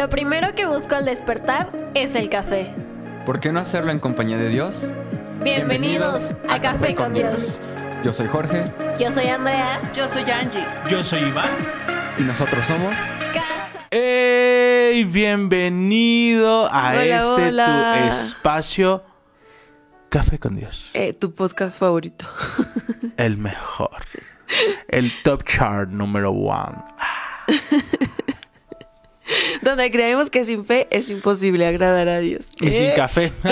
Lo primero que busco al despertar es el café. ¿Por qué no hacerlo en compañía de Dios? Bienvenidos, a Café con Dios. Yo soy Jorge Yo soy Andrea. Yo soy Angie. Yo soy Iván. y nosotros somos... Casa. ¡Ey! Bienvenido a Hola, este hola. tu espacio Café con Dios. Eh, tu podcast favorito. El mejor. El top chart número one. Donde creemos que sin fe es imposible agradar a Dios. Y sin Eh, café. te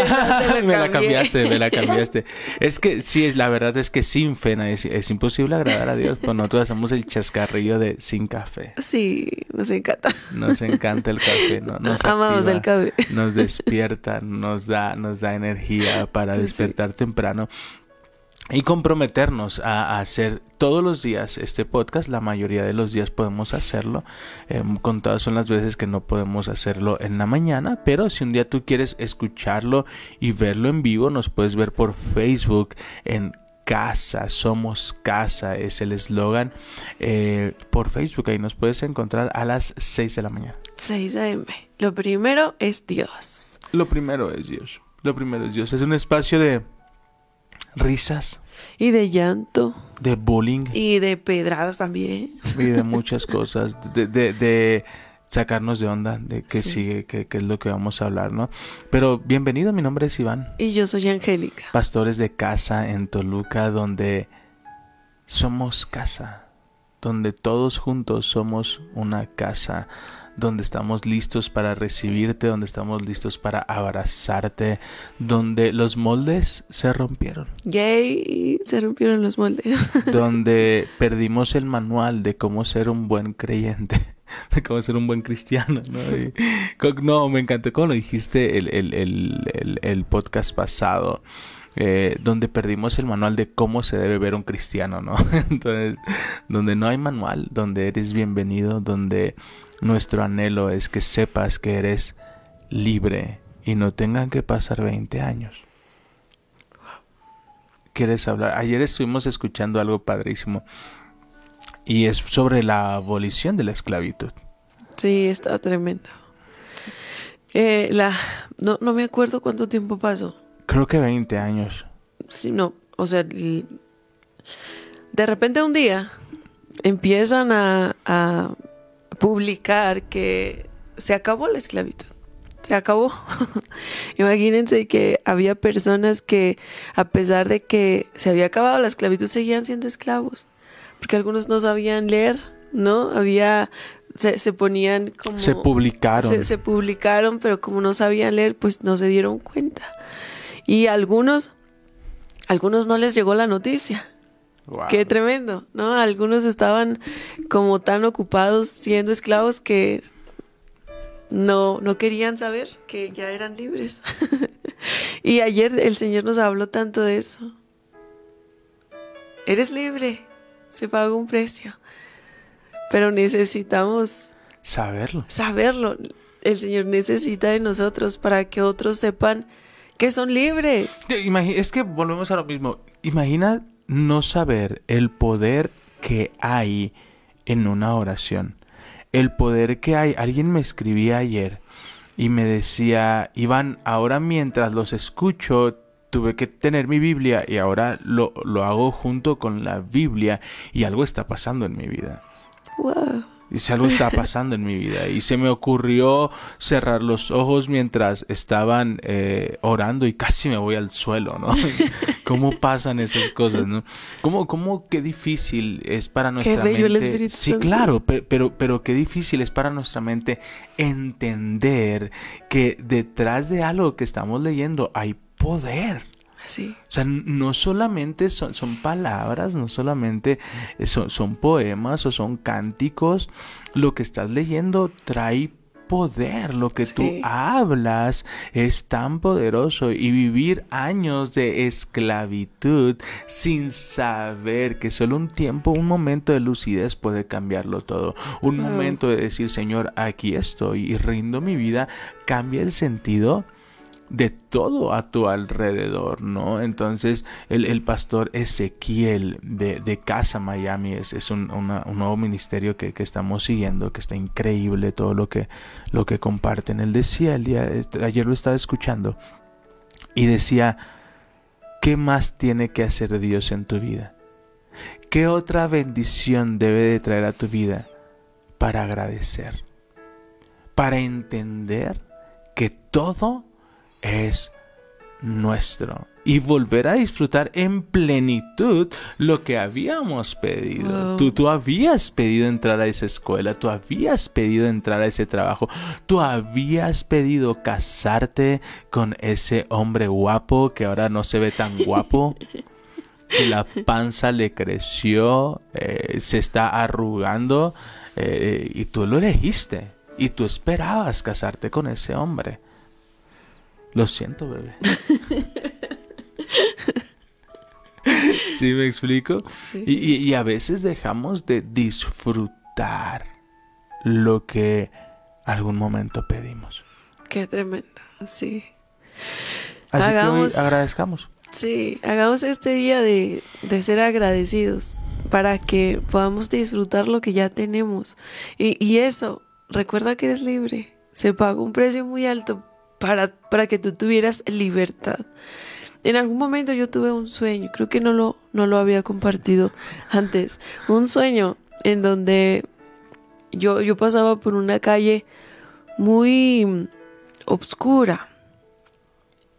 te me la cambiaste, me la cambiaste. Es que sí, la verdad es que sin fe es, es imposible agradar a Dios. Pues nosotros hacemos el chascarrillo de sin café. Sí, nos encanta. Nos encanta el café, ¿no? Nos Amamos activa, el café. Nos despierta, nos da, nos da energía para Sí. despertar temprano. Y comprometernos a, hacer todos los días este podcast. La mayoría de los días podemos hacerlo. Eh, contadas son las veces que no podemos hacerlo en la mañana. Pero si un día tú quieres escucharlo y verlo en vivo, nos puedes ver por Facebook en casa, somos casa, es el eslogan eh, por Facebook. Ahí nos puedes encontrar a las 6 de la mañana. 6 a.m. Lo primero es Dios. Lo primero es Dios. Lo primero es Dios. Es un espacio de risas, Y de llanto. de bullying Y de pedradas también. y de muchas cosas. De, de- de sacarnos de onda de qué Sí. sigue, qué, qué es lo que vamos a hablar, ¿no? Pero bienvenido, mi nombre es Iván. Y yo soy Angélica. Pastores de casa en Toluca, donde somos casa. Donde todos juntos somos una casa. Donde estamos listos para recibirte, donde estamos listos para abrazarte, donde los moldes se rompieron. Yay, se rompieron los moldes. donde perdimos el manual de cómo ser un buen creyente, de cómo ser un buen cristiano, ¿no? Y- co- no, me encantó como lo dijiste el, el, el, el podcast pasado, eh, donde perdimos el manual de cómo se debe ver un cristiano, ¿no? Entonces, donde no hay manual, donde eres bienvenido, donde nuestro anhelo es que sepas que eres libre y no tengan que pasar 20 años. ¿Quieres hablar? Ayer estuvimos escuchando algo padrísimo y es sobre la abolición de la esclavitud. Sí, está tremendo. Eh, la, no, no me acuerdo cuánto tiempo pasó. Creo que 20 años. Sí, no, o sea, de repente un día empiezan a, a publicar que se acabó la esclavitud. Se acabó. Imagínense que había personas que, a pesar de que se había acabado la esclavitud, seguían siendo esclavos. Porque algunos no sabían leer, ¿no? Había, se, se ponían como... Se publicaron. Se, se publicaron, pero como no sabían leer, pues no se dieron cuenta. Y algunos, algunos no les llegó la noticia. Wow. Qué tremendo, ¿no? Algunos estaban como tan ocupados siendo esclavos que no, no querían saber que ya eran libres. y ayer el Señor nos habló tanto de eso. Eres libre, se pagó un precio. Pero necesitamos Saberlo. saberlo. El Señor necesita de nosotros para que otros sepan que son libres. Es que volvemos a lo mismo. Imagina no saber el poder que hay en una oración. El poder que hay. Alguien me escribía ayer y me decía, Iván, ahora mientras los escucho, tuve que tener mi Biblia y ahora lo, lo hago junto con la Biblia y algo está pasando en mi vida. Wow. Y si algo está pasando en mi vida. Y se me ocurrió cerrar los ojos mientras estaban eh, orando y casi me voy al suelo, ¿no? ¿Cómo pasan esas cosas, no? ¿Cómo, cómo qué difícil es para nuestra bello el mente? Espíritu sí, claro, pe- pero, pero qué difícil es para nuestra mente entender que detrás de algo que estamos leyendo hay poder. Sí. O sea, no solamente son, son palabras, no solamente eh, son, son poemas o son cánticos, lo que estás leyendo trae poder, lo que tú hablas es tan poderoso. Y vivir años de esclavitud sin saber que solo un tiempo, un momento de lucidez puede cambiarlo todo, un momento de decir, Señor, aquí estoy y rindo mi vida, cambia el sentido de todo a tu alrededor, ¿no? Entonces, el, el pastor Ezequiel de, de, Casa Miami es, es un, un, nuevo ministerio que, que, estamos siguiendo, que está increíble todo lo que, lo que comparten. Él decía, el día, ayer lo estaba escuchando, y decía, ¿qué más tiene que hacer Dios en tu vida? ¿Qué otra bendición debe de traer a tu vida para agradecer? Para entender que todo es nuestro y volver a disfrutar en plenitud lo que habíamos pedido. Wow. Tú, tú habías pedido entrar a esa escuela, tú habías pedido entrar a ese trabajo, tú habías pedido casarte con ese hombre guapo que ahora no se ve tan guapo. que la panza le creció, eh, se está arrugando eh, y tú lo elegiste y tú esperabas casarte con ese hombre. Lo siento, bebé. ¿Sí me explico? Sí. Y, y- y a veces dejamos de disfrutar lo que algún momento pedimos. Qué tremendo, sí. Así Hagamos- que hoy agradezcamos. Sí, hagamos este día de, de ser agradecidos para que podamos disfrutar lo que ya tenemos. Y, y eso, recuerda que eres libre. Se pagó un precio muy alto para, para que tú tuvieras libertad. En algún momento yo tuve un sueño, creo que no lo, no lo había compartido antes. Un sueño en donde yo, yo pasaba por una calle muy obscura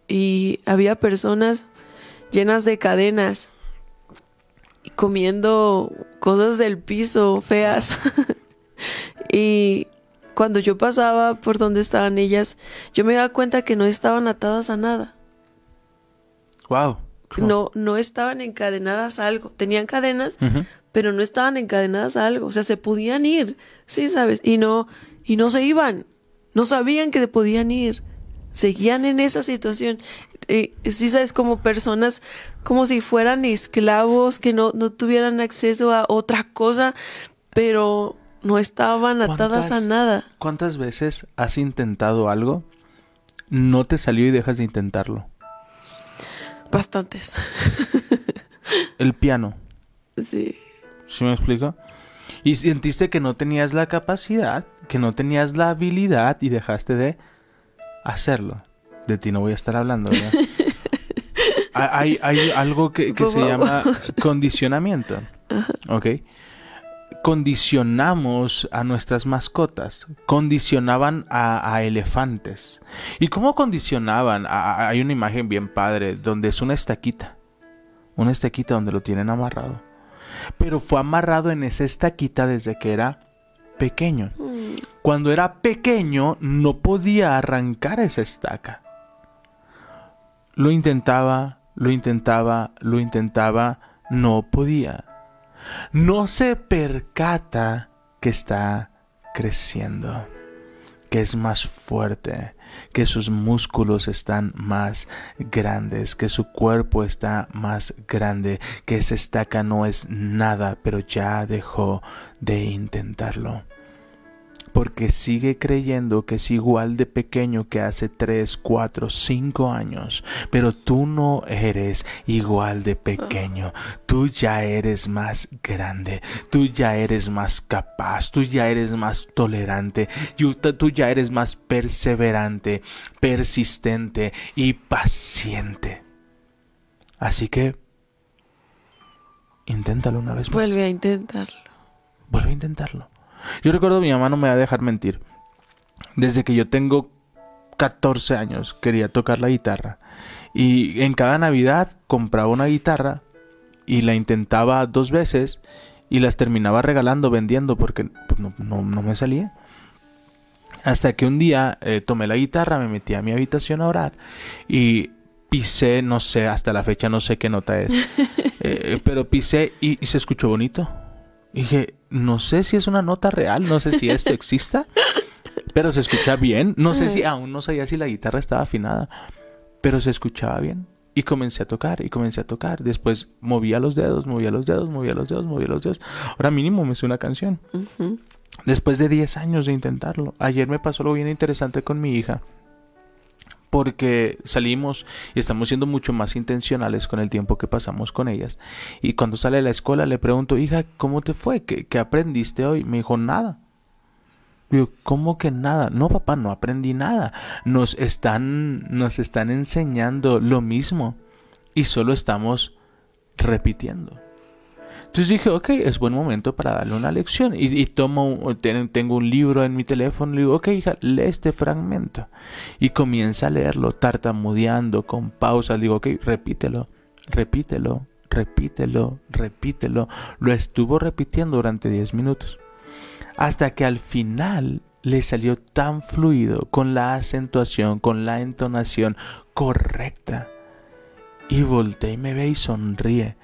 y había personas llenas de cadenas y comiendo cosas del piso feas. y cuando yo pasaba por donde estaban ellas, yo me daba cuenta que no estaban atadas a nada. Wow. No, no estaban encadenadas a algo. Tenían cadenas, pero no estaban encadenadas a algo. O sea, se podían ir, sí, sabes, y no, y no se iban. No sabían que se podían ir. Seguían en esa situación. Eh, sí, sabes, como personas, como si fueran esclavos, que no, no tuvieran acceso a otra cosa, pero no estaban atadas a ¿Cuántas- nada. ¿Cuántas veces has intentado algo, no te salió y dejas de intentarlo? Bastantes. El piano, sí. ¿sí me explico? Y sentiste que no tenías la capacidad, que no tenías la habilidad y dejaste de hacerlo. De ti no voy a estar hablando, ¿verdad? hay, hay algo que, que se llama condicionamiento. ¿Ok? Condicionamos a nuestras mascotas. Condicionaban a, a elefantes. ¿Y cómo condicionaban? A- a- hay una imagen bien padre donde es una estaquita. Una estaquita donde lo tienen amarrado. Pero fue amarrado en esa estaquita desde que era pequeño. Mm, Cuando era pequeño no podía arrancar esa estaca. Lo intentaba, lo intentaba, lo intentaba, no podía. No se percata que está creciendo, que es más fuerte, que sus músculos están más grandes, que su cuerpo está más grande, que esa estaca no es nada, pero ya dejó de intentarlo porque sigue creyendo que es igual de pequeño que hace 3, 4, 5 años. Pero tú no eres igual de pequeño. Tú ya eres más grande. Tú ya eres más capaz. Tú ya eres más tolerante. Tú, tú ya eres más perseverante, persistente y paciente. Así que... Inténtalo una vez más. Vuelve a intentarlo. Vuelve a intentarlo. Yo recuerdo mi mamá no me va a dejar mentir. Desde que yo tengo 14 años quería tocar la guitarra. Y en cada Navidad compraba una guitarra y la intentaba dos veces y las terminaba regalando, vendiendo porque pues, no, no- no me salía. Hasta que un día eh, tomé la guitarra, me metí a mi habitación a orar y pisé, no sé, hasta la fecha no sé qué nota es, eh, pero pisé y, y se escuchó bonito. Y dije, no sé si es una nota real, no sé si esto exista, pero se escucha bien. No sé si aún no sabía si la guitarra estaba afinada, pero se escuchaba bien. Y comencé a tocar, y comencé a tocar. Después movía los dedos, movía los dedos, movía los dedos, movía los dedos. Ahora mínimo me sé una canción. Después de 10 años de intentarlo. Ayer me pasó algo bien interesante con mi hija. Porque salimos y estamos siendo mucho más intencionales con el tiempo que pasamos con ellas. Y cuando sale de la escuela le pregunto, hija, ¿cómo te fue? ¿Qué, aprendiste hoy? Me dijo, nada. Digo, ¿cómo que nada? No, papá, no aprendí nada. Nos están, nos están enseñando lo mismo y solo estamos repitiendo. Entonces dije, ok, es buen momento para darle una lección. Y, tomo, tengo un libro en mi teléfono, le digo, ok, hija, lee este fragmento. Y comienza a leerlo, tartamudeando, con pausas. Digo, ok, repítelo, repítelo, repítelo, repítelo. Lo estuvo repitiendo durante 10 minutos. Hasta que al final le salió tan fluido, con la acentuación, con la entonación correcta. Y voltea y me ve y sonríe.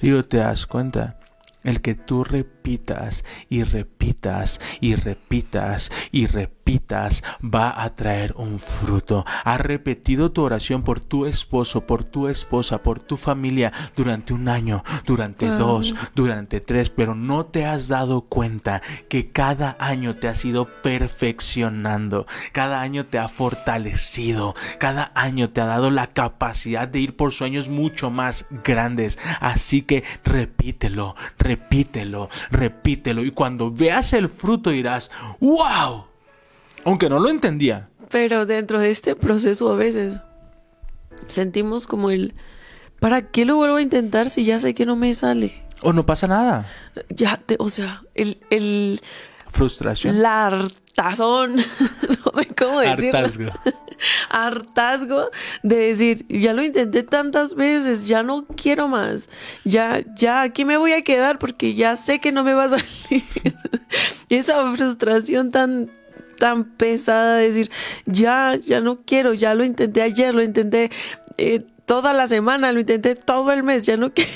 Digo, ¿te das cuenta? El que tú repitas y repitas y repitas y repitas va a traer un fruto. Has repetido tu oración por tu esposo, por tu esposa, por tu familia durante un año, durante Wow. dos, durante tres, pero no te has dado cuenta que cada año te has ido perfeccionando, cada año te ha fortalecido, cada año te ha dado la capacidad de ir por sueños mucho más grandes. Así que repítelo, repítelo, repítelo. Y cuando veas el fruto dirás, wow. Aunque no lo entendía. Pero dentro de este proceso a veces sentimos como el, ¿para qué lo vuelvo a intentar si ya sé que no me sale? O no pasa nada. Ya, te- o sea, el, el, Frustración. la hartazón, no sé cómo decirlo. Hartazgo. hartazgo de decir, ya lo intenté tantas veces, ya no quiero más, ya, ya aquí me voy a quedar porque ya sé que no me va a salir. Y Esa frustración tan, tan pesada de decir, ya, ya no quiero, ya lo intenté ayer, lo intenté eh, toda la semana, lo intenté todo el mes, ya no quiero.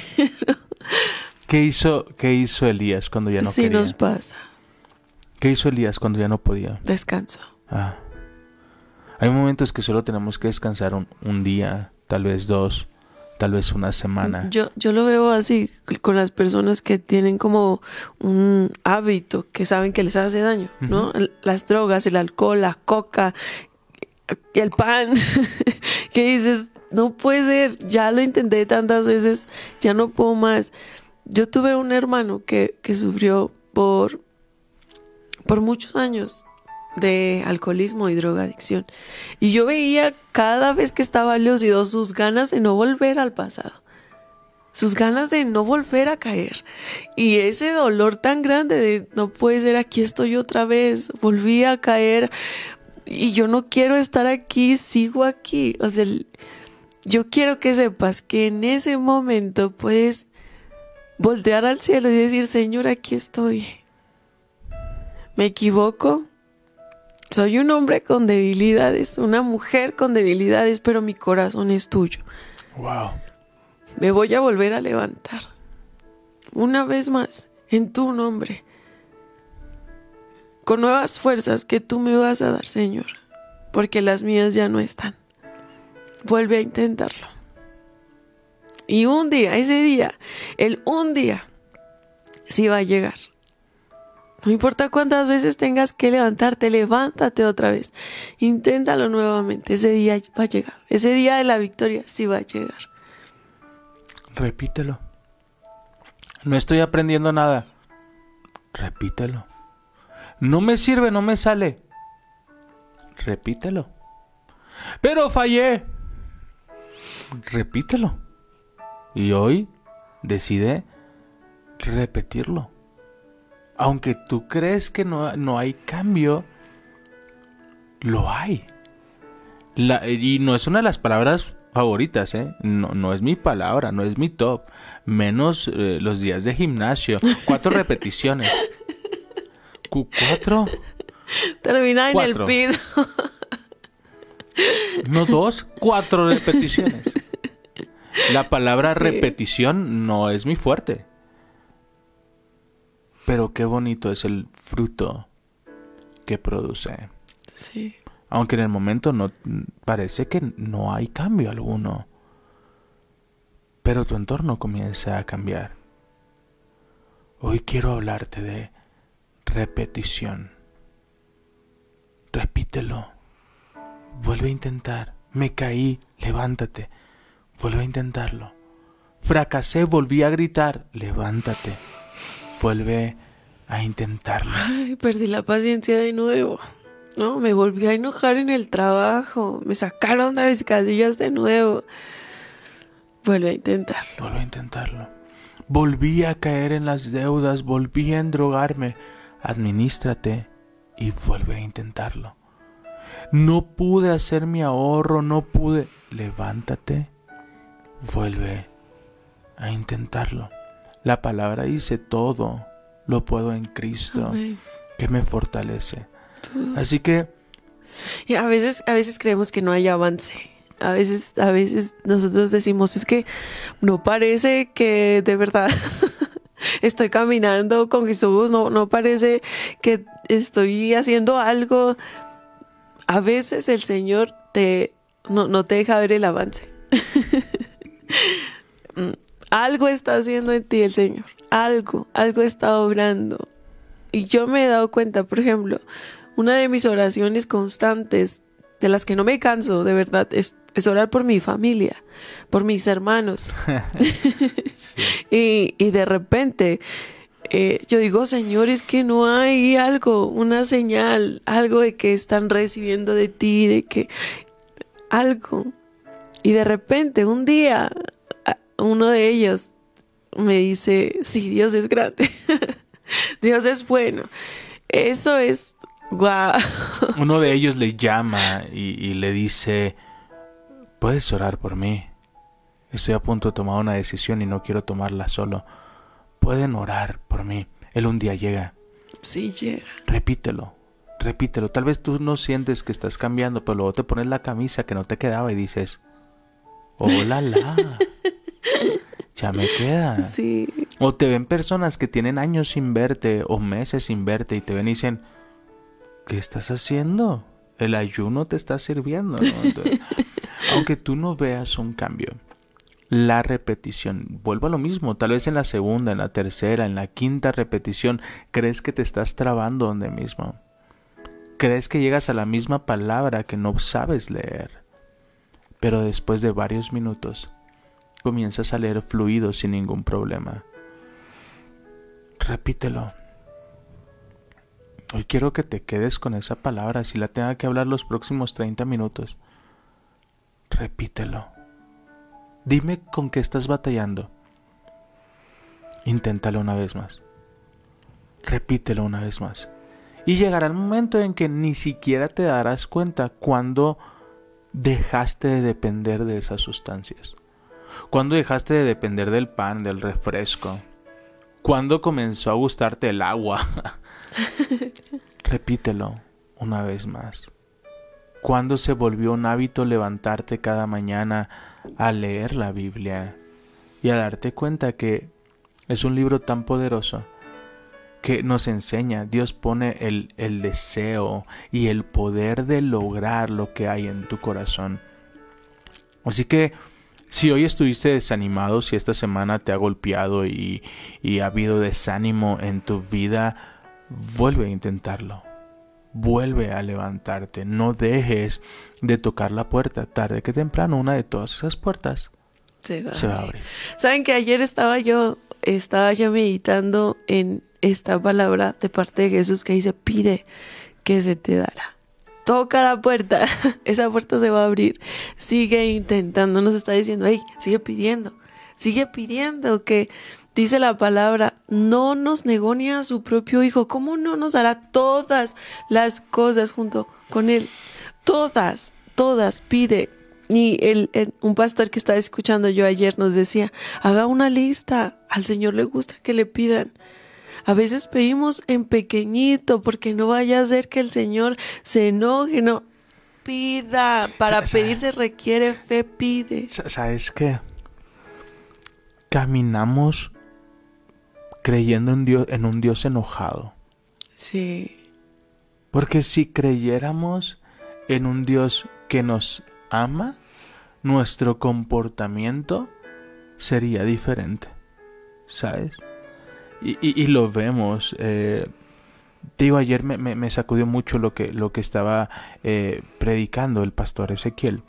¿Qué hizo, ¿Qué hizo Elías cuando ya no sí quería? nos pasa, ¿Qué hizo Elías cuando ya no podía? descanso. Ah. Hay momentos que solo tenemos que descansar un, un día, tal vez dos, tal vez una semana. Yo, yo lo veo así con las personas que tienen como un hábito que saben que les hace daño, ¿no? Las drogas, el alcohol, la coca, el pan, que dices, no puede ser, ya lo intenté tantas veces, ya no puedo más. Yo tuve un hermano que, que sufrió por, por muchos años de alcoholismo y drogadicción. Y yo veía cada vez que estaba lúcido sus ganas de no volver al pasado. Sus ganas de no volver a caer. Y ese dolor tan grande de no puede ser, aquí estoy otra vez, volví a caer y yo no quiero estar aquí, sigo aquí. O sea, yo quiero que sepas que en ese momento puedes voltear al cielo y decir, Señor, aquí estoy. Me equivoco, soy un hombre con debilidades, una mujer con debilidades, pero mi corazón es tuyo. Wow. Me voy a volver a levantar. Una vez más, en tu nombre. Con nuevas fuerzas que tú me vas a dar, Señor. Porque las mías ya no están. Vuelve a intentarlo. Y un día, ese día, el un día, sí va a llegar. No importa cuántas veces tengas que levantarte, levántate otra vez. Inténtalo nuevamente. Ese día va a llegar. Ese día de la victoria sí va a llegar. Repítelo. No estoy aprendiendo nada. Repítelo. No me sirve, no me sale. Repítelo. Pero fallé. Repítelo. Y hoy decide repetirlo. Aunque tú crees que no, no hay cambio, lo hay. La- y no es una de las palabras favoritas, ¿eh? No, no es mi palabra, no es mi top. Menos eh, los días de gimnasio. Cuatro repeticiones. Cu- ¿Cuatro? Termina en el piso. No dos, cuatro repeticiones. La palabra Sí. repetición no es mi fuerte. Pero qué bonito es el fruto que produce. Sí. Aunque en el momento no parece que no hay cambio alguno. Pero tu entorno comienza a cambiar. Hoy quiero hablarte de repetición. Repítelo. Vuelve a intentar. Me caí, levántate. Vuelve a intentarlo. Fracasé, volví a gritar, levántate. Vuelve a intentarlo. Ay, perdí la paciencia de nuevo. No, me volví a enojar en el trabajo. Me sacaron de mis casillas de nuevo. Vuelve a intentarlo. Vuelve a intentarlo. Volví a caer en las deudas, volví a endrogarme. Administrate y vuelve a intentarlo. No pude hacer mi ahorro, no pude. Levántate, vuelve a intentarlo. La palabra dice todo, lo puedo en Cristo, Amén. que me fortalece. Así que Y a veces, a veces creemos que no hay avance. A veces, a veces nosotros decimos, es que no parece que de verdad estoy caminando con Jesús, no, no parece que estoy haciendo algo. A veces el Señor te, no, no te deja ver el avance. Algo está haciendo en ti el Señor. Algo, algo está obrando. Y yo me he dado cuenta, por ejemplo, una de mis oraciones constantes, de las que no me canso, de verdad, es, es orar por mi familia, por mis hermanos. y, y de repente eh, yo digo, Señor, es que no hay algo, una señal, algo de que están recibiendo de ti, de que algo. Y de repente, un día, uno de ellos me dice, sí, Dios es grande, Dios es bueno. Eso es, guau. uno de ellos le llama y, y le dice, puedes orar por mí. Estoy a punto de tomar una decisión y no quiero tomarla solo. Pueden orar por mí. Él un día llega. Sí llega. Repítelo. Repítelo. Tal vez tú no sientes que estás cambiando, pero luego te pones la camisa que no te quedaba y dices, hola, la. Ya me queda. Sí. O te ven personas que tienen años sin verte o meses sin verte y te ven y dicen, ¿qué estás haciendo? El ayuno te está sirviendo. ¿no? Entonces, aunque tú no veas un cambio, la repetición, vuelvo a lo mismo, tal vez en la segunda, en la tercera, en la quinta repetición, crees que te estás trabando donde mismo. Crees que llegas a la misma palabra que no sabes leer. Pero después de varios minutos, comienzas a leer fluido sin ningún problema. Repítelo. Hoy quiero que te quedes con esa palabra, si la tenga que hablar los próximos 30 minutos. Repítelo. Dime con qué estás batallando. Inténtalo una vez más. Repítelo una vez más. Y llegará el momento en que ni siquiera te darás cuenta cuando dejaste de depender de esas sustancias. Cuando dejaste de depender del pan, del refresco. Cuando comenzó a gustarte el agua. Repítelo una vez más. Cuando se volvió un hábito levantarte cada mañana a leer la Biblia y a darte cuenta que es un libro tan poderoso que nos enseña, Dios pone el, el deseo y el poder de lograr lo que hay en tu corazón. Así que si hoy estuviste desanimado, si esta semana te ha golpeado y, y ha habido desánimo en tu vida, vuelve a intentarlo. Vuelve a levantarte. No dejes de tocar la puerta. Tarde que temprano, una de todas esas puertas Se va, se va a abrir. abrir. Saben que ayer estaba yo, estaba yo meditando en esta palabra de parte de Jesús que dice, pide que se te dará. Toca la puerta, esa puerta se va a abrir. Sigue intentando, nos está diciendo, hey, sigue pidiendo, sigue pidiendo que dice la palabra, no nos negó ni a su propio hijo. ¿Cómo no nos dará todas las cosas junto con él? Todas, todas, pide. Y el- un pastor que estaba escuchando yo ayer nos decía, haga una lista, al Señor le gusta que le pidan. A veces pedimos en pequeñito porque no vaya a ser que el Señor se enoje, no. Pida, para pedir se requiere fe, pide. Sa- ¿Sabes qué? Caminamos creyendo en, Dios, en un Dios enojado. Sí, Porque si creyéramos en un Dios que nos ama, nuestro comportamiento sería diferente. ¿Sabes? Y, lo vemos. eh, digo, ayer me, me- me sacudió mucho lo que, lo que estaba eh, predicando el pastor Ezequiel.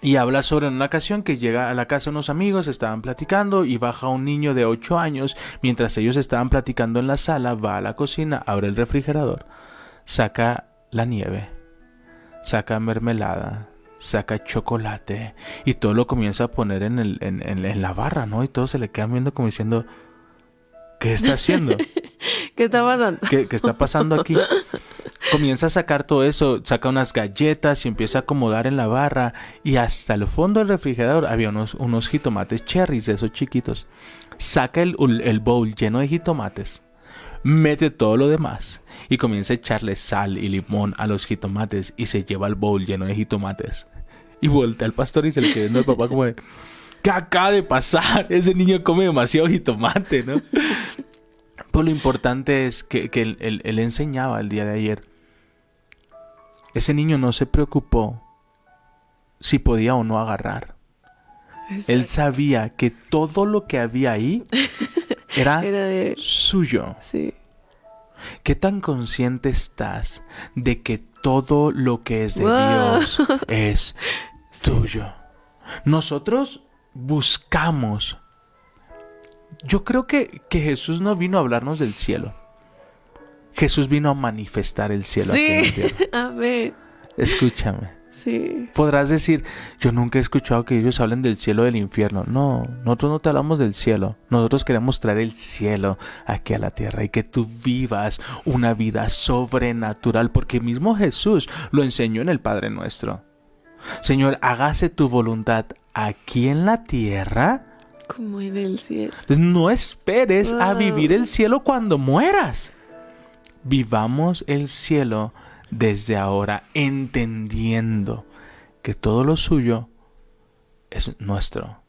Y habla sobre una ocasión que llega a la casa unos amigos, estaban platicando y baja un niño de 8 años. Mientras ellos estaban platicando en la sala, va a la cocina, abre el refrigerador, saca la nieve, saca mermelada, saca chocolate y todo lo comienza a poner en, el, en, en- en la barra, ¿no? Y todos se le quedan viendo como diciendo, ¿qué está haciendo? ¿Qué está pasando? ¿Qué, qué está pasando aquí? Comienza a sacar todo eso, saca unas galletas y empieza a acomodar en la barra. Y hasta el fondo del refrigerador había unos, unos jitomates cherries, de esos chiquitos. Saca el, el bowl lleno de jitomates, mete todo lo demás y comienza a echarle sal y limón a los jitomates y se lleva el bowl lleno de jitomates. Y voltea al pastor y se le queda al papá como de, ¿qué acaba de pasar? Ese niño come demasiado jitomate, ¿no? Pues lo importante es que, que él, él- él enseñaba el día de ayer. Ese niño no se preocupó si podía o no agarrar. Él sabía que todo lo que había ahí era, Era de... suyo. Sí. ¿Qué tan consciente estás de que todo lo que es de Wow. Dios es tuyo? Nosotros buscamos. Yo creo que, que Jesús no vino a hablarnos del cielo. Jesús vino a manifestar el cielo aquí en la. Amén. Escúchame. Sí. Podrás decir, yo nunca he escuchado que ellos hablen del cielo o del infierno. No, nosotros no te hablamos del cielo. Nosotros queremos traer el cielo aquí a la tierra y que tú vivas una vida sobrenatural, porque mismo Jesús lo enseñó en el Padre Nuestro. Señor, hágase tu voluntad aquí en la tierra. Como en el cielo. No esperes a Wow. vivir el cielo cuando mueras. Vivamos el cielo desde ahora, entendiendo que todo lo suyo es nuestro.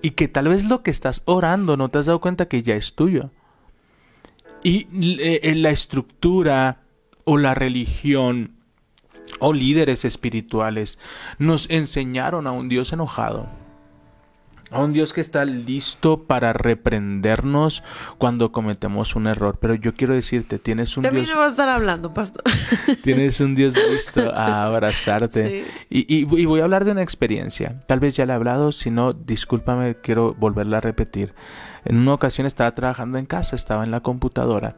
Y que tal vez lo que estás orando no te has dado cuenta que ya es tuyo. Y eh, la estructura o la religión o líderes espirituales nos enseñaron a un Dios enojado. A un Dios que está listo para reprendernos cuando cometemos un error. Pero yo quiero decirte, tienes un También Dios, me va a estar hablando, pastor. tienes un Dios listo a abrazarte. Sí. Y, y- y voy a hablar de una experiencia. Tal vez ya le he hablado, si no, discúlpame, quiero volverla a repetir. En una ocasión estaba trabajando en casa, estaba en la computadora.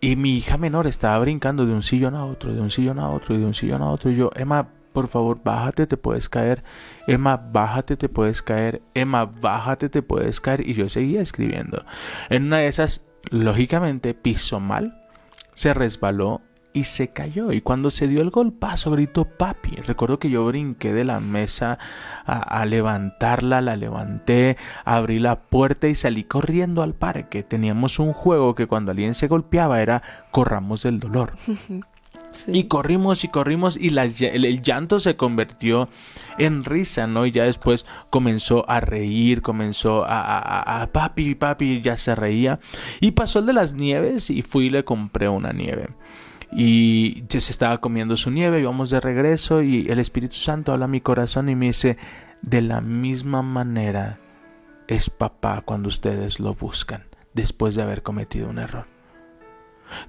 Y mi hija menor estaba brincando de un sillón a otro, de un sillón a otro, y de un sillón a otro. Y yo, Emma, por favor, bájate, te puedes caer. Emma, bájate, te puedes caer. Emma, bájate, te puedes caer. Y yo seguía escribiendo. En una de esas, lógicamente, pisó mal, se resbaló y se cayó. Y cuando se dio el golpazo, gritó papi. Recuerdo que yo brinqué de la mesa a, a levantarla, la levanté, abrí la puerta y salí corriendo al parque. Teníamos un juego que cuando alguien se golpeaba era corramos del dolor. Sí. Y corrimos y corrimos y la el, el llanto se convirtió en risa, ¿no? Y ya después comenzó a reír, comenzó a- a papi, papi, ya se reía. Y pasó el de las nieves y fui y le compré una nieve. Y se estaba comiendo su nieve, íbamos de regreso y el Espíritu Santo habla a mi corazón y me dice, de la misma manera es papá cuando ustedes lo buscan después de haber cometido un error.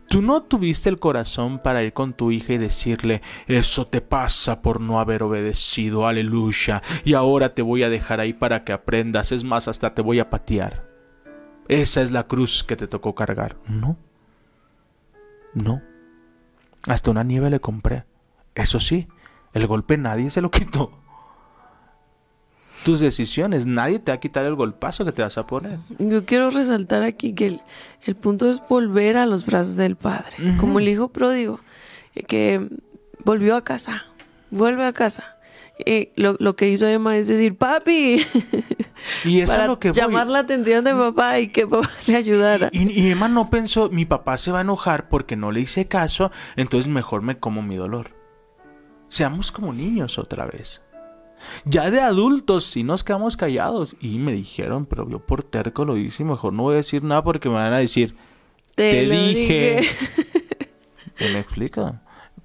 Tú no tuviste el corazón para ir con tu hija y decirle, eso te pasa por no haber obedecido, aleluya, y ahora te voy a dejar ahí para que aprendas, es más, hasta te voy a patear. Esa es la cruz que te tocó cargar. No. No. Hasta una nieve le compré. Eso sí, el golpe nadie se lo quitó. Tus decisiones, nadie te va a quitar el golpazo que te vas a poner. Yo quiero resaltar aquí que el, el punto es volver a los brazos del Padre, como el hijo pródigo, eh, que volvió a casa, vuelve a casa. Y lo, lo que hizo Emma es decir, papi, Y eso para es lo que voy. llamar la atención de papá y que papá le ayudara. Y, y Emma no pensó, mi papá se va a enojar porque no le hice caso, entonces mejor me como mi dolor. Seamos como niños otra vez. Ya de adultos sí nos quedamos callados. Y me dijeron, pero yo por terco lo hice y mejor no voy a decir nada porque me van a decir, te, lo dije. ¿Me explico?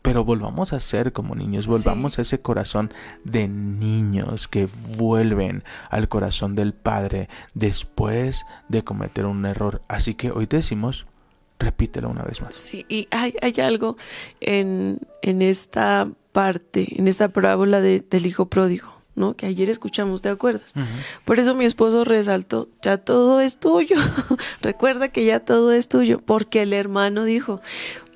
Pero volvamos a ser como niños, volvamos a ese corazón de niños que vuelven al corazón del Padre después de cometer un error. Así que hoy te decimos, repítelo una vez más. Sí, y hay, hay algo en, en esta parte, en esta parábola de- del hijo pródigo, ¿no? Que ayer escuchamos, ¿te acuerdas? Por eso mi esposo resaltó, ya todo es tuyo. Recuerda que ya todo es tuyo, porque el hermano dijo,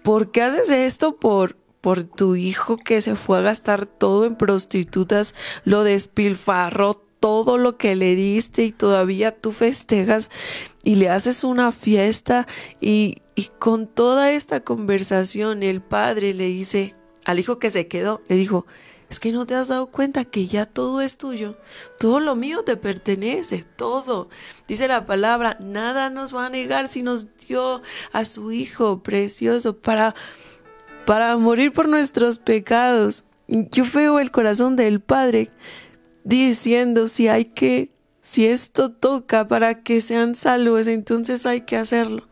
¿por qué haces esto por por tu hijo que se fue a gastar todo en prostitutas, lo despilfarró todo lo que le diste y todavía tú festejas y le haces una fiesta y, y con toda esta conversación el padre le dice al hijo que se quedó, le dijo, es que no te has dado cuenta que ya todo es tuyo, todo lo mío te pertenece, todo. Dice la palabra, nada nos va a negar si nos dio a su hijo precioso para para morir por nuestros pecados. Yo veo el corazón del Padre diciendo si hay que, si esto toca para que sean salvos, entonces hay que hacerlo.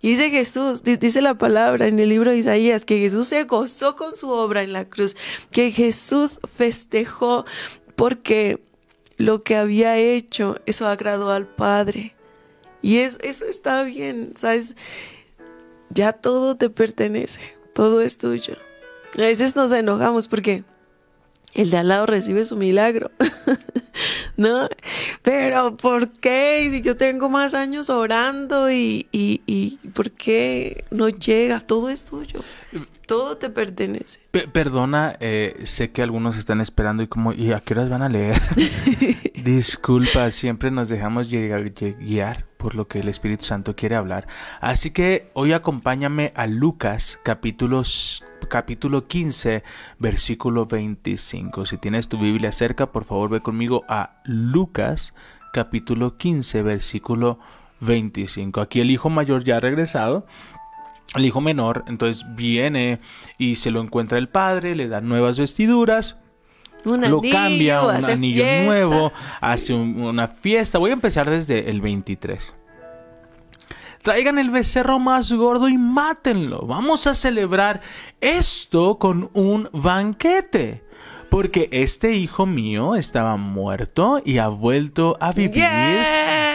Y dice Jesús, dice la palabra en el libro de Isaías, que Jesús se gozó con su obra en la cruz, que Jesús festejó porque lo que había hecho, eso agradó al Padre. Y eso está bien, ¿sabes? Ya todo te pertenece todo es tuyo. A veces nos enojamos porque el de al lado recibe su milagro. ¿No? Pero ¿por qué? Si yo tengo más años orando y, y, y ¿por qué no llega? Todo es tuyo. Todo te pertenece. perdona, eh, sé que algunos están esperando y como, ¿y a qué horas van a leer? Disculpa, siempre nos dejamos guiar por lo que el Espíritu Santo quiere hablar. Así que hoy acompáñame a Lucas capítulo, capítulo 15, versículo 25. Si tienes tu Biblia cerca, por favor ve conmigo a Lucas capítulo 15, versículo 25. Aquí el hijo mayor ya ha regresado el hijo menor entonces viene y se lo encuentra el padre, le da nuevas vestiduras, lo cambia, un anillo nuevo, hace una fiesta. Voy a empezar desde el 23. Traigan el becerro más gordo y mátenlo. Vamos a celebrar esto con un banquete porque este hijo mío estaba muerto y ha vuelto a vivir.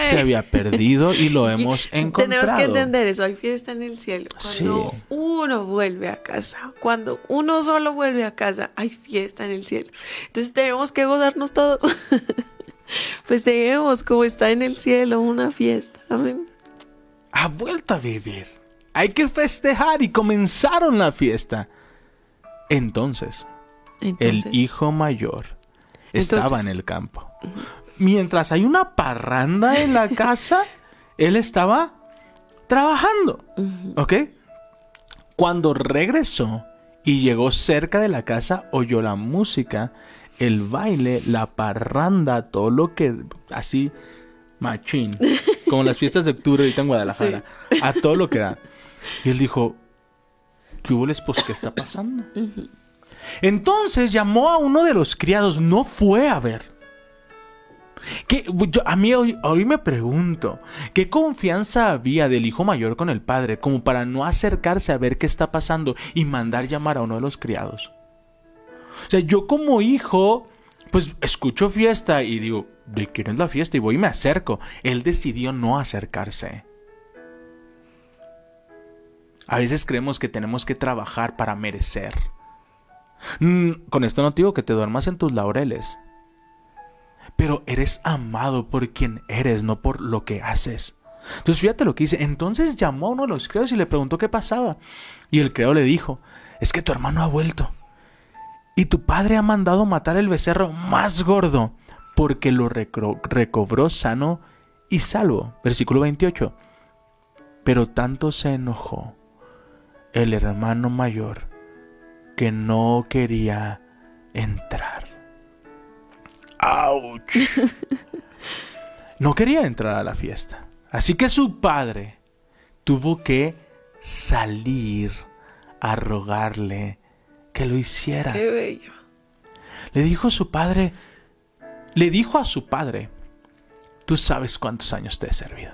Se había perdido y lo hemos encontrado. Tenemos que entender eso. Hay fiesta en el cielo. Cuando uno vuelve a casa, cuando uno solo vuelve a casa, hay fiesta en el cielo. Entonces tenemos que gozarnos todos. pues tenemos como está en el cielo una fiesta. Amén. Ha vuelto a vivir. Hay que festejar y comenzaron la fiesta. Entonces, el hijo mayor estaba en el campo. Mientras hay una parranda en la casa, él estaba trabajando. ¿Ok? Cuando regresó y llegó cerca de la casa, oyó la música, el baile, la parranda, todo lo que así machín, como las fiestas de octubre ahorita en Guadalajara, a todo lo que da. Y él dijo, ¿qué hubo, pues, ¿Qué está pasando? Entonces llamó a uno de los criados, no fue a ver. A mí hoy, hoy, me pregunto, ¿qué confianza había del hijo mayor con el padre como para no acercarse a ver qué está pasando y mandar llamar a uno de los criados? O sea, yo como hijo, pues escucho fiesta y digo, ¿de quién es la fiesta? Y voy y me acerco. Él decidió no acercarse. A veces creemos que tenemos que trabajar para merecer. Mm, con esto no te digo que te duermas en tus laureles. Pero eres amado por quien eres, no por lo que haces. Entonces fíjate lo que dice. Entonces llamó a uno de los criados y le preguntó qué pasaba. Y el criado le dijo, es que tu hermano ha vuelto. Y tu padre ha mandado matar el becerro más gordo porque lo recobró sano y salvo. Versículo 28. Pero tanto se enojó el hermano mayor que no quería entrar. ¡Auch! No quería entrar a la fiesta. Así que su padre tuvo que salir a rogarle que lo hiciera. Qué bello. Le dijo su padre, le dijo a su padre, tú sabes cuántos años te he servido.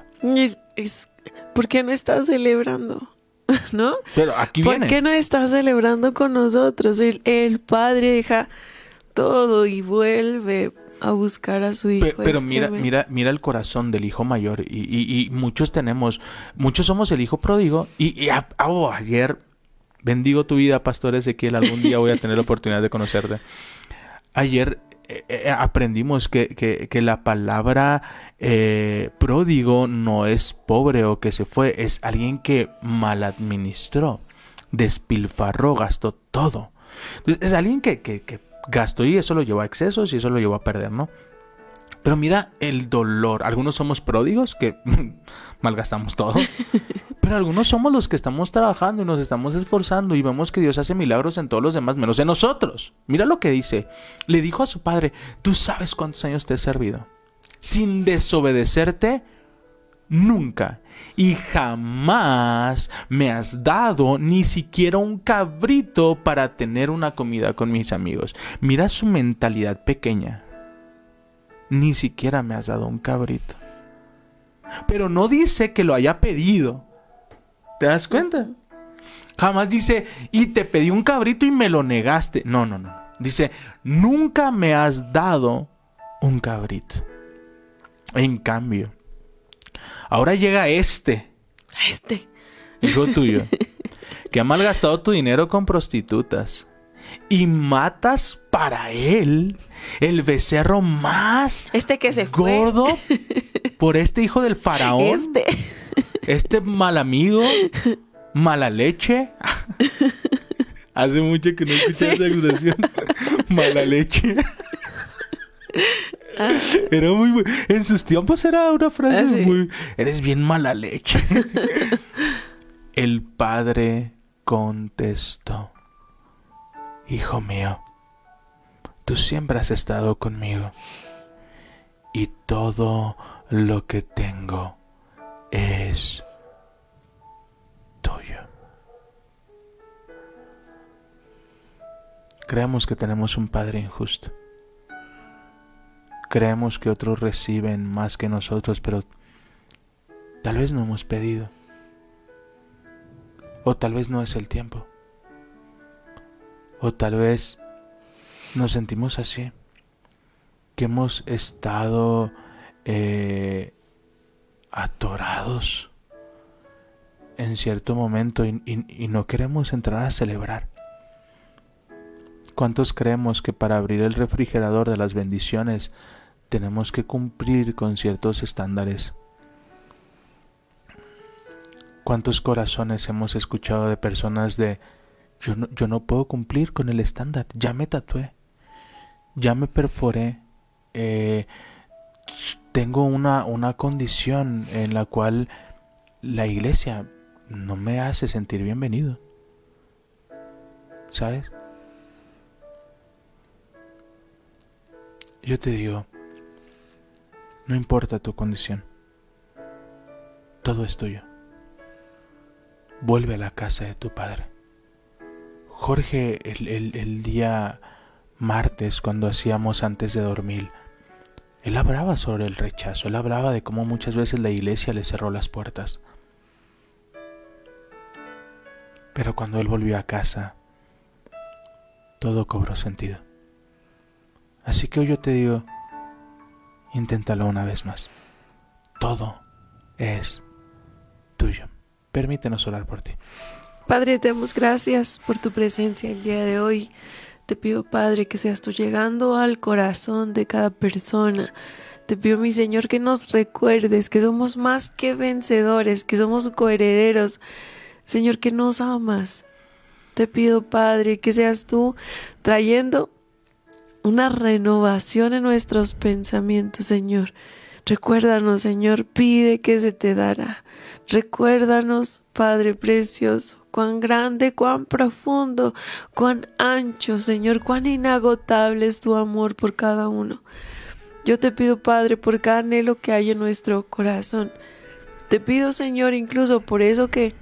¿Por qué no estás celebrando? ¿no? Pero aquí ¿Por qué no está celebrando con nosotros? El, padre deja todo y vuelve a buscar a su hijo. Pero, mira, mira, mira el corazón del hijo mayor y, muchos tenemos, muchos somos el hijo pródigo y, oh, ayer bendigo tu vida, pastor Ezequiel, algún día voy a tener la oportunidad de conocerte. Ayer eh, eh, aprendimos que, que- que la palabra eh, pródigo no es pobre o que se fue, es alguien que mal administró, despilfarró, gastó todo. Entonces, es alguien que, que- que gastó y eso lo llevó a excesos y eso lo llevó a perder, ¿no? Pero mira el dolor. Algunos somos pródigos que malgastamos todo. Pero algunos somos los que estamos trabajando y nos estamos esforzando y vemos que Dios hace milagros en todos los demás, menos en nosotros. Mira lo que dice. Le dijo a su padre, tú sabes cuántos años te he servido. Sin desobedecerte, nunca. Y jamás me has dado ni siquiera un cabrito para tener una comida con mis amigos. Mira su mentalidad pequeña. Ni siquiera me has dado un cabrito. Pero no dice que lo haya pedido. ¿Te das cuenta? Jamás dice, y te pedí un cabrito y me lo negaste. No, no, no. Dice, nunca me has dado un cabrito. En cambio, ahora llega este, Este. hijo tuyo, que ha malgastado tu dinero con prostitutas. Y matas para él el becerro más Este que se fue. gordo por este hijo del faraón. Este. Este mal amigo, mala leche. Hace mucho que no escuché esa expresión. mala leche. Era muy, bu- en sus tiempos era una frase Ah, sí. muy eres bien mala leche. El padre contestó: Hijo mío, tú siempre has estado conmigo y todo lo que tengo es tuyo. Creemos que tenemos un Padre injusto. Creemos que otros reciben más que nosotros, pero tal vez no hemos pedido. O tal vez no es el tiempo. O tal vez nos sentimos así. Que hemos estado eh, atorados en cierto momento y, no queremos entrar a celebrar. ¿Cuántos creemos que para abrir el refrigerador de las bendiciones tenemos que cumplir con ciertos estándares? ¿Cuántos corazones hemos escuchado de personas de yo no, yo no puedo cumplir con el estándar, ya me tatué, ya me perforé, eh, tengo una, una condición en la cual la iglesia no me hace sentir bienvenido. ¿Sabes? Yo te digo, no importa tu condición, todo es tuyo. Vuelve a la casa de tu padre. Jorge, el, el- día martes, cuando hacíamos antes de dormir, él hablaba sobre el rechazo, él hablaba de cómo muchas veces la iglesia le cerró las puertas. Pero cuando él volvió a casa, todo cobró sentido. Así que hoy yo te digo, inténtalo una vez más. Todo es tuyo. Permítenos orar por ti. Padre, te damos gracias por tu presencia el día de hoy. Te pido, Padre, que seas tú llegando al corazón de cada persona. Te pido, mi Señor, que nos recuerdes que somos más que vencedores, que somos coherederos. Señor, que nos amas. Te pido, Padre, que seas tú trayendo una renovación en nuestros pensamientos, Señor. Recuérdanos, Señor, pide que se te dará. Recuérdanos, Padre precioso, cuán grande, cuán profundo, cuán ancho, Señor, cuán inagotable es tu amor por cada uno. Yo te pido, Padre, por cada anhelo que hay en nuestro corazón. Te pido, Señor, incluso por eso que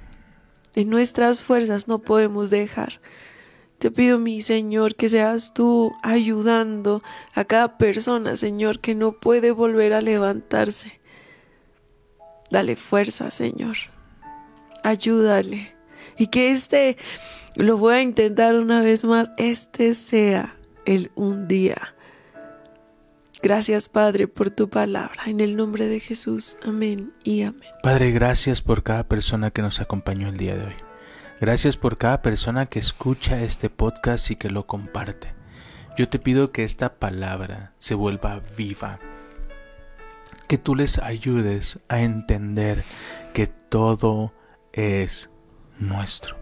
en nuestras fuerzas no podemos dejar. Te pido, mi Señor, que seas tú ayudando a cada persona, Señor, que no puede volver a levantarse. Dale fuerza, Señor. Ayúdale. Y que este, lo voy a intentar una vez más, este sea el un día. Gracias, Padre, por tu palabra. En el nombre de Jesús. Amén y amén. Padre, gracias por cada persona que nos acompañó el día de hoy. Gracias por cada persona que escucha este podcast y que lo comparte. Yo te pido que esta palabra se vuelva viva, que tú les ayudes a entender que todo es nuestro.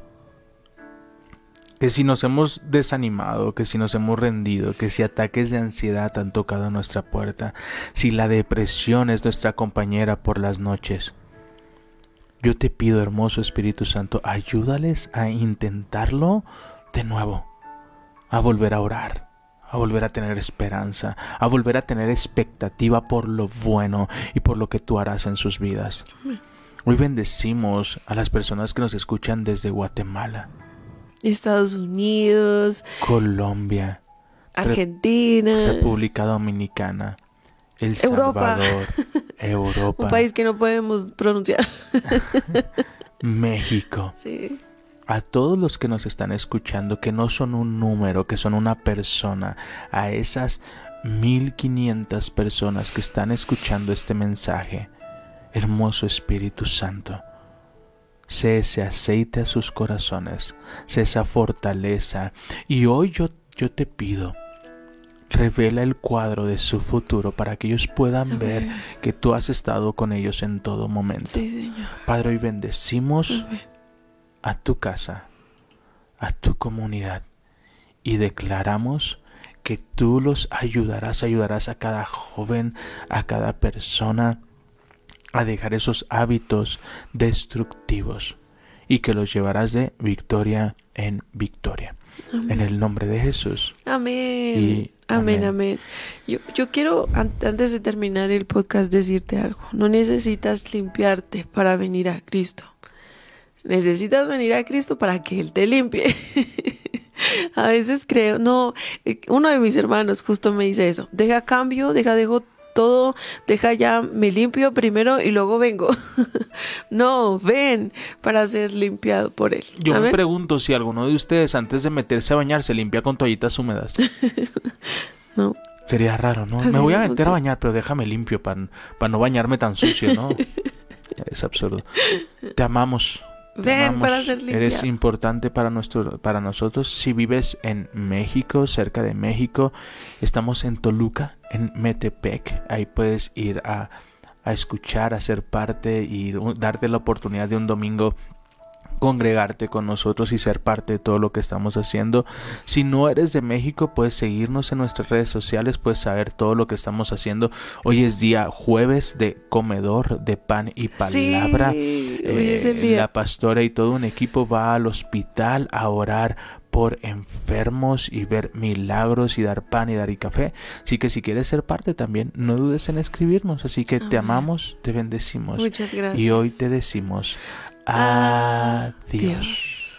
Que si nos hemos desanimado, que si nos hemos rendido, que si ataques de ansiedad han tocado nuestra puerta, si la depresión es nuestra compañera por las noches, yo te pido, hermoso Espíritu Santo, ayúdales a intentarlo de nuevo, a volver a orar, a volver a tener esperanza, a volver a tener expectativa por lo bueno y por lo que tú harás en sus vidas. Hoy bendecimos a las personas que nos escuchan desde Guatemala, Estados Unidos, Colombia, Argentina, República Dominicana, El Europa. Salvador, Europa, un país que no podemos pronunciar. México. Sí. A todos los que nos están escuchando, que no son un número, que son una persona, a esas 1500 personas que están escuchando este mensaje, hermoso Espíritu Santo, sé ese aceite a sus corazones, sé esa fortaleza. Y hoy yo, yo te pido, revela el cuadro de su futuro para que ellos puedan ver que tú has estado con ellos en todo momento. Sí, Señor. Padre, hoy bendecimos Amén. a tu casa, a tu comunidad y declaramos que tú los ayudarás, ayudarás a cada joven, a cada persona a dejar esos hábitos destructivos y que los llevarás de victoria en victoria. En el nombre de Jesús. Amén. Y- amén, amén. amén. Yo, yo quiero, an- antes de terminar el podcast, decirte algo. No necesitas limpiarte para venir a Cristo. Necesitas venir a Cristo para que Él te limpie. a veces creo, no, eh, uno de mis hermanos justo me dice eso. Deja cambio, deja, dejo todo, deja ya, me limpio primero y luego vengo. no, ven para ser limpiado por Él. Yo me pregunto si alguno de ustedes antes de meterse a bañar se limpia con toallitas húmedas. No. Sería raro, ¿no? Así Me voy a meter a bañar, pero déjame limpio para no bañarme tan sucio, ¿no? es absurdo. Te amamos. Ven amamos. para ser Eres importante para, nuestro, para nosotros. Si vives en México, cerca de México, estamos en Toluca, en Metepec. Ahí puedes ir a, a escuchar, a ser parte y darte la oportunidad de un domingo congregarte con nosotros y ser parte de todo lo que estamos haciendo. Si no eres de México, puedes seguirnos en nuestras redes sociales, puedes saber todo lo que estamos haciendo. Hoy es día jueves de comedor de pan y palabra. Sí, Eh, es el día. La pastora y todo un equipo va al hospital a orar por enfermos y ver milagros y dar pan y dar y café. Así que si quieres ser parte también, no dudes en escribirnos. Así que te amamos, te bendecimos. Muchas gracias. Y hoy te decimos Adiós. Adiós.